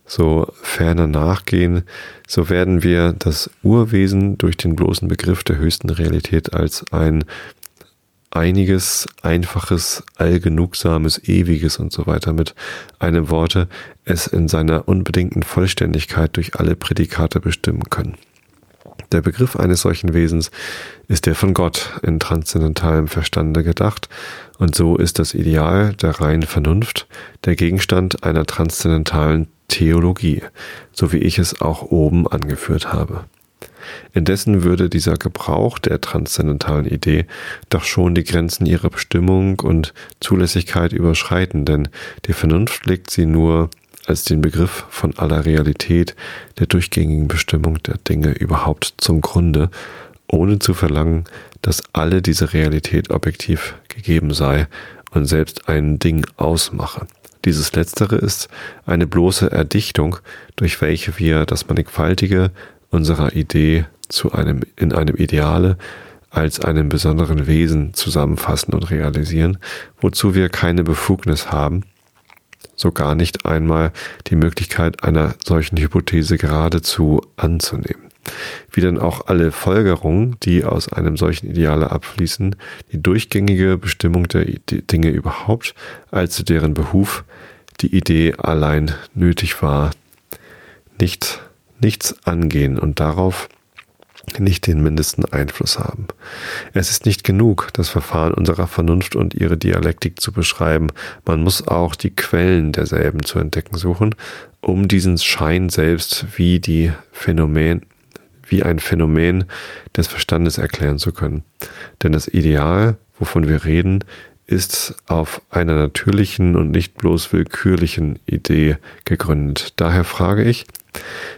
so ferner nachgehen, so werden wir das Urwesen durch den bloßen Begriff der höchsten Realität als ein einiges, einfaches, allgenugsames, ewiges und so weiter mit einem Worte es in seiner unbedingten Vollständigkeit durch alle Prädikate bestimmen können. Der Begriff eines solchen Wesens ist der von Gott in transzendentalem Verstande gedacht, und so ist das Ideal der reinen Vernunft der Gegenstand einer transzendentalen Theologie, so wie ich es auch oben angeführt habe. Indessen würde dieser Gebrauch der transzendentalen Idee doch schon die Grenzen ihrer Bestimmung und Zulässigkeit überschreiten, denn die Vernunft legt sie nur als den Begriff von aller Realität der durchgängigen Bestimmung der Dinge überhaupt zum Grunde, ohne zu verlangen, dass alle diese Realität objektiv gegeben sei und selbst ein Ding ausmache. Dieses Letztere ist eine bloße Erdichtung, durch welche wir das Mannigfaltige unserer Idee zu einem, in einem Ideale als einem besonderen Wesen zusammenfassen und realisieren, wozu wir keine Befugnis haben, so gar nicht einmal die Möglichkeit einer solchen Hypothese geradezu anzunehmen. Wie denn auch alle Folgerungen, die aus einem solchen Ideale abfließen, die durchgängige Bestimmung der Dinge überhaupt, als zu deren Behuf die Idee allein nötig war, nicht, nichts angehen und darauf nicht den mindesten Einfluss haben. Es ist nicht genug, das Verfahren unserer Vernunft und ihre Dialektik zu beschreiben, man muss auch die Quellen derselben zu entdecken suchen, um diesen Schein selbst wie die Phänomen, wie ein Phänomen des Verstandes erklären zu können. Denn das Ideal, wovon wir reden, ist auf einer natürlichen und nicht bloß willkürlichen Idee gegründet. Daher frage ich,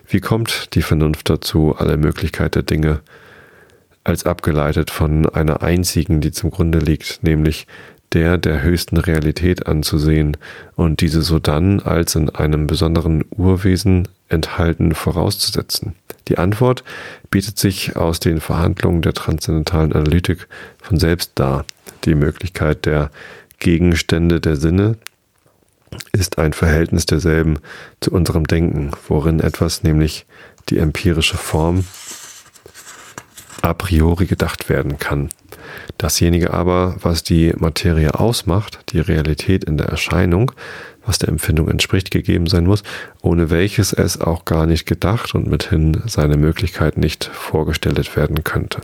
wie kommt die Vernunft dazu, alle Möglichkeit der Dinge als abgeleitet von einer einzigen, die zum Grunde liegt, nämlich der der höchsten Realität anzusehen und diese sodann als in einem besonderen Urwesen enthalten vorauszusetzen? Die Antwort bietet sich aus den Verhandlungen der transzendentalen Analytik von selbst dar. Die Möglichkeit der Gegenstände der Sinne ist ein Verhältnis derselben zu unserem Denken, worin etwas, nämlich die empirische Form, a priori gedacht werden kann. Dasjenige aber, was die Materie ausmacht, die Realität in der Erscheinung, was der Empfindung entspricht, gegeben sein muss, ohne welches es auch gar nicht gedacht und mithin seine Möglichkeit nicht vorgestellt werden könnte.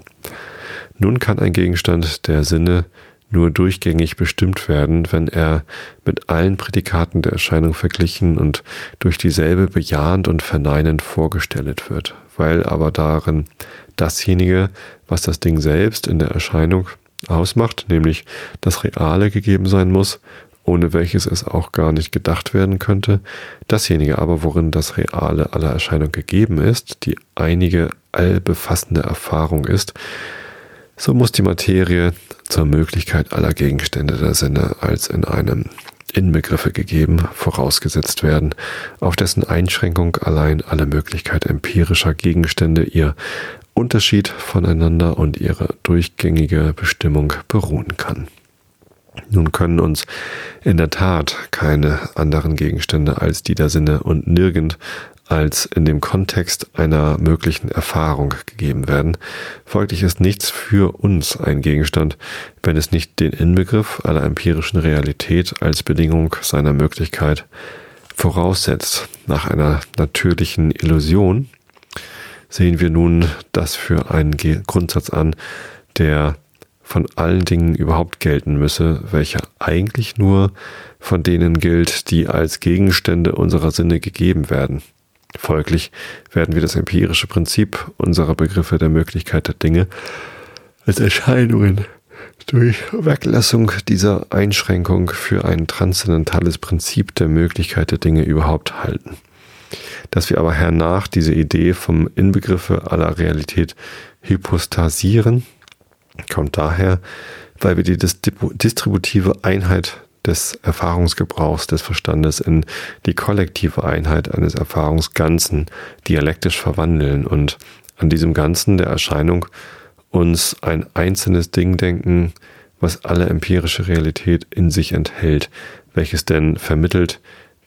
Nun kann ein Gegenstand der Sinne nur durchgängig bestimmt werden, wenn er mit allen Prädikaten der Erscheinung verglichen und durch dieselbe bejahend und verneinend vorgestellt wird, weil aber darin dasjenige, was das Ding selbst in der Erscheinung ausmacht, nämlich das Reale gegeben sein muss, ohne welches es auch gar nicht gedacht werden könnte, dasjenige aber, worin das Reale aller Erscheinung gegeben ist, die einige allbefassende Erfahrung ist, so muss die Materie zur Möglichkeit aller Gegenstände der Sinne als in einem Inbegriffe gegeben, vorausgesetzt werden, auf dessen Einschränkung allein alle Möglichkeit empirischer Gegenstände ihr Unterschied voneinander und ihre durchgängige Bestimmung beruhen kann. Nun können uns in der Tat keine anderen Gegenstände als die der Sinne und nirgend als in dem Kontext einer möglichen Erfahrung gegeben werden. Folglich ist nichts für uns ein Gegenstand, wenn es nicht den Inbegriff aller empirischen Realität als Bedingung seiner Möglichkeit voraussetzt. Nach einer natürlichen Illusion sehen wir nun das für einen Grundsatz an, der von allen Dingen überhaupt gelten müsse, welcher eigentlich nur von denen gilt, die als Gegenstände unserer Sinne gegeben werden. Folglich werden wir das empirische Prinzip unserer Begriffe der Möglichkeit der Dinge als Erscheinungen durch Weglassung dieser Einschränkung für ein transzendentales Prinzip der Möglichkeit der Dinge überhaupt halten. Dass wir aber hernach diese Idee vom Inbegriffe aller Realität hypostasieren, kommt daher, weil wir die distributive Einheit des Erfahrungsgebrauchs des Verstandes in die kollektive Einheit eines Erfahrungsganzen dialektisch verwandeln und an diesem Ganzen der Erscheinung uns ein einzelnes Ding denken, was alle empirische Realität in sich enthält, welches denn vermittelt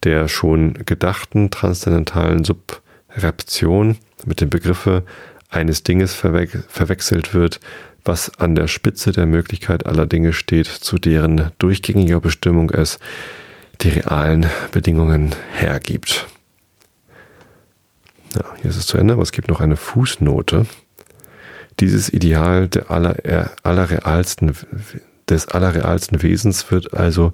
der schon gedachten transzendentalen Subreption mit dem Begriffe eines Dinges verwe verwechselt wird, was an der Spitze der Möglichkeit aller Dinge steht, zu deren durchgängiger Bestimmung es die realen Bedingungen hergibt. Ja, hier ist es zu Ende, aber es gibt noch eine Fußnote. Dieses Ideal der aller, allerrealsten, des allerrealsten Wesens wird also,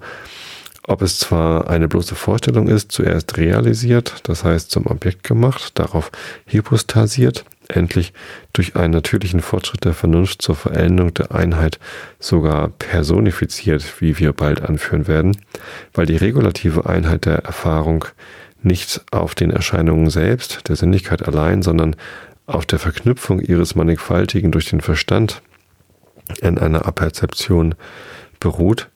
ob es zwar eine bloße Vorstellung ist, zuerst realisiert, das heißt zum Objekt gemacht, darauf hypostasiert, endlich durch einen natürlichen Fortschritt der Vernunft zur Veränderung der Einheit sogar personifiziert, wie wir bald anführen werden, weil die regulative Einheit der Erfahrung nicht auf den Erscheinungen selbst, der Sinnlichkeit allein, sondern auf der Verknüpfung ihres Mannigfaltigen durch den Verstand in einer Aperzeption beruht,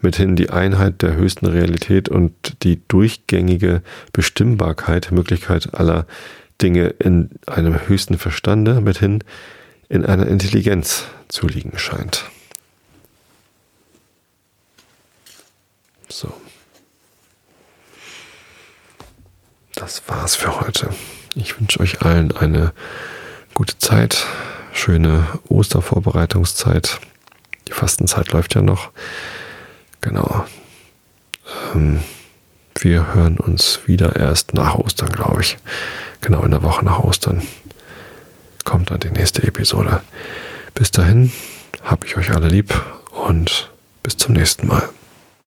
mithin die Einheit der höchsten Realität und die durchgängige Bestimmbarkeit, Möglichkeit aller Dinge in einem höchsten Verstande mithin in einer Intelligenz zu liegen scheint. So. das war's für heute. Ich wünsche euch allen eine gute Zeit, schöne Ostervorbereitungszeit. Die Fastenzeit läuft ja noch. Genau. Ähm, wir hören uns wieder erst nach Ostern, glaube ich. Genau in der Woche nach Ostern kommt dann die nächste Episode. Bis dahin habe ich euch alle lieb und bis zum nächsten Mal.